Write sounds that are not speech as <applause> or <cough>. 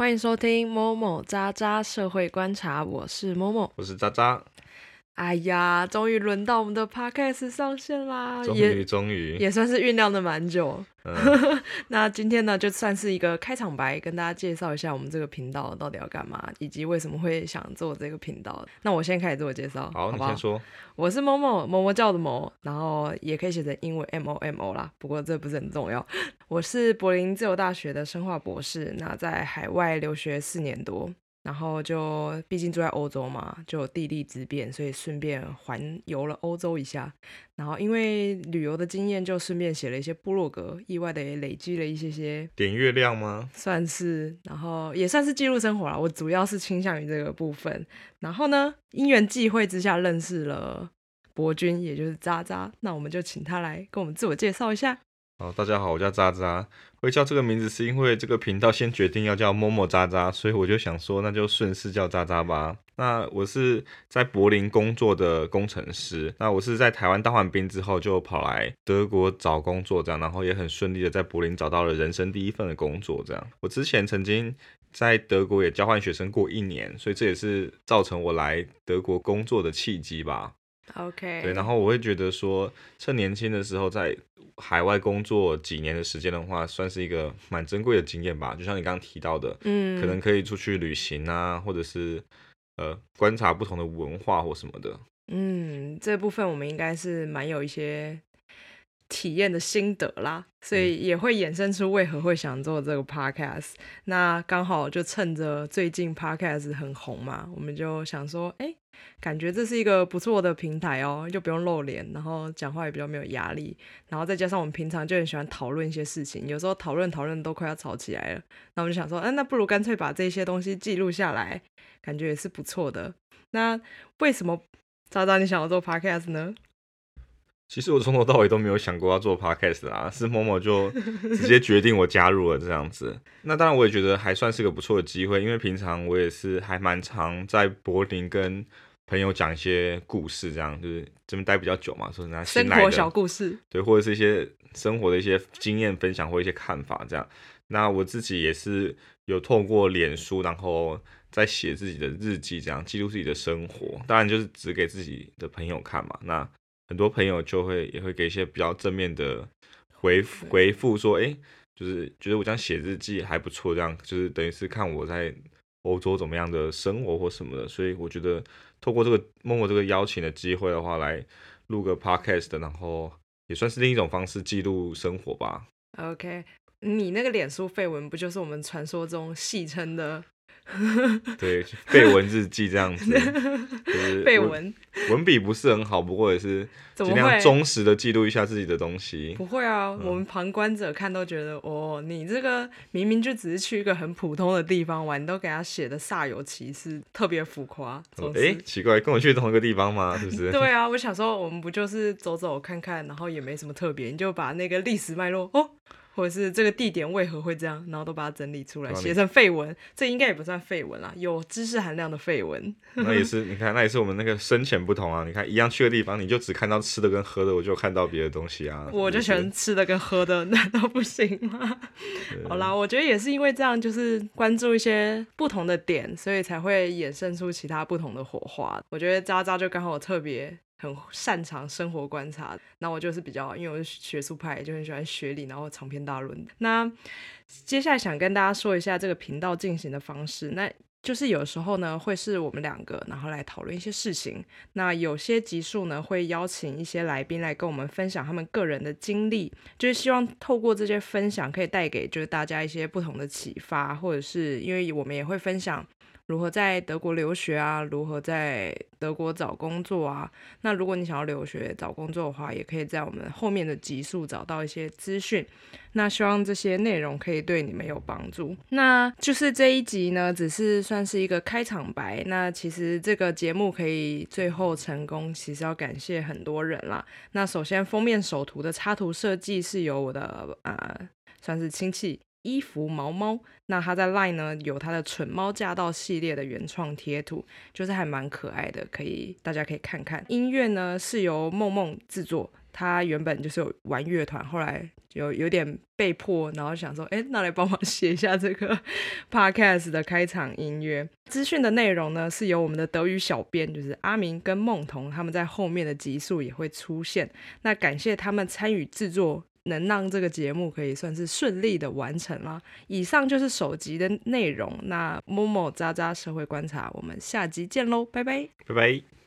欢迎收听某某渣渣社会观察，我是某某。我是渣渣，哎呀，终于轮到我们的 podcast 上线啦，终也于终于，也算是酝酿的蛮久。嗯，<laughs> 那今天呢，就算是一个开场白，跟大家介绍一下我们这个频道到底要干嘛，以及为什么会想做这个频道。那我先开始自我介绍，好，你先？说。我是某某某某叫的某，然后也可以写成英文 M O M O 啦，不过这不是很重要。<laughs> 我是柏林自由大学的生化博士，那在海外留学四年多，然后就毕竟住在欧洲嘛，就地利之便，所以顺便环游了欧洲一下。然后因为旅游的经验，就顺便写了一些部落格，意外的也累积了一些些点月亮吗？算是，然后也算是记录生活啦。我主要是倾向于这个部分。然后呢，因缘际会之下认识了博君，也就是渣渣。那我们就请他来跟我们自我介绍一下。好，大家好，我叫渣渣。会叫这个名字是因为这个频道先决定要叫某某渣渣，所以我就想说，那就顺势叫渣渣吧。那我是在柏林工作的工程师，那我是在台湾当完兵之后就跑来德国找工作，这样，然后也很顺利的在柏林找到了人生第一份的工作，这样。我之前曾经在德国也交换学生过一年，所以这也是造成我来德国工作的契机吧。OK，对，然后我会觉得说，趁年轻的时候在海外工作几年的时间的话，算是一个蛮珍贵的经验吧。就像你刚刚提到的，嗯，可能可以出去旅行啊，或者是呃观察不同的文化或什么的。嗯，这部分我们应该是蛮有一些体验的心得啦，所以也会衍生出为何会想做这个 podcast。那刚好就趁着最近 podcast 很红嘛，我们就想说，哎，感觉这是一个不错的平台哦，就不用露脸，然后讲话也比较没有压力，然后再加上我们平常就很喜欢讨论一些事情，有时候讨论讨论都快要吵起来了，那我们就想说，哎，那不如干脆把这些东西记录下来，感觉也是不错的。那为什么渣渣你想要做 podcast 呢？其实我从头到尾都没有想过要做 podcast 啦，是某某就直接决定我加入了这样子。那当然我也觉得还算是个不错的机会，因为平常我也是还蛮常在柏林跟朋友讲一些故事，这样就是这边待比较久嘛，说人家生活小故事，对，或者是一些生活的一些经验分享或一些看法这样。那我自己也是有透过脸书，然后在写自己的日记，这样记录自己的生活。当然就是只给自己的朋友看嘛。那很多朋友就会也会给一些比较正面的回复回复，说，哎，就是觉得我这样写日记还不错，这样就是等于是看我在欧洲怎么样的生活或什么的。所以我觉得透过这个默默这个邀请的机会的话，来录个 podcast，然后也算是另一种方式记录生活吧。OK，你那个脸书绯闻不就是我们传说中戏称的 <laughs> 对，背文日记这样子，就是文？文笔不是很好，不过也是尽量忠实的记录一下自己的东西。不会啊，嗯我们旁观者看都觉得，哦，你这个明明就只是去一个很普通的地方玩，都给他写的煞有其事，特别浮夸。总哎、是奇怪，跟我去同一个地方吗？是不是？对啊，我想说，我们不就是走走看看，然后也没什么特别，你就把那个历史脉络哦，或者是这个地点为何会这样，然后都把它整理出来，写成废文。这应该也不算废文啦，有知识含量的废文。那也是，你看，那也是我们那个深浅不同啊。你看，一样去的地方，你就只看到吃的跟喝的，我就看到别的东西啊。我就喜欢吃的跟喝的，<laughs> 难道不行吗？好啦，我觉得也是因为这样，就是关注一些不同的点，所以才会衍生出其他不同的火花。我觉得渣渣就刚好特别很擅长生活观察，那我就是比较，因为我是学术派，就很喜欢学理，然后长篇大论。那接下来想跟大家说一下这个频道进行的方式，那。就是有时候呢，会是我们两个，然后来讨论一些事情。那有些集数呢，会邀请一些来宾来跟我们分享他们个人的经历，就是希望透过这些分享，可以带给就是大家一些不同的启发，或者是因为我们也会分享如何在德国留学啊，如何在德国找工作啊。那如果你想要留学找工作的话，也可以在我们后面的集数找到一些资讯。那希望这些内容可以对你们有帮助。那就是这一集呢，只是算是一个开场白。那其实这个节目可以最后成功，其实要感谢很多人啦。那首先封面首图的插图设计是由我的呃，算是亲戚。衣服毛毛，那他在 LINE 呢有他的蠢猫驾到系列的原创贴图，就是还蛮可爱的，可以大家可以看看。音乐呢是由梦梦制作，他原本就是有玩乐团，后来有有点被迫，然后想说，哎，那来帮忙 <laughs> 写一下这个 podcast 的开场音乐。资讯的内容呢，是由我们的德语小编，就是阿明跟梦彤，他们在后面的集数也会出现。那感谢他们参与制作。能让这个节目可以算是顺利的完成了。以上就是首集的内容。那某某渣渣社会观察，我们下集见喽，拜拜，拜拜。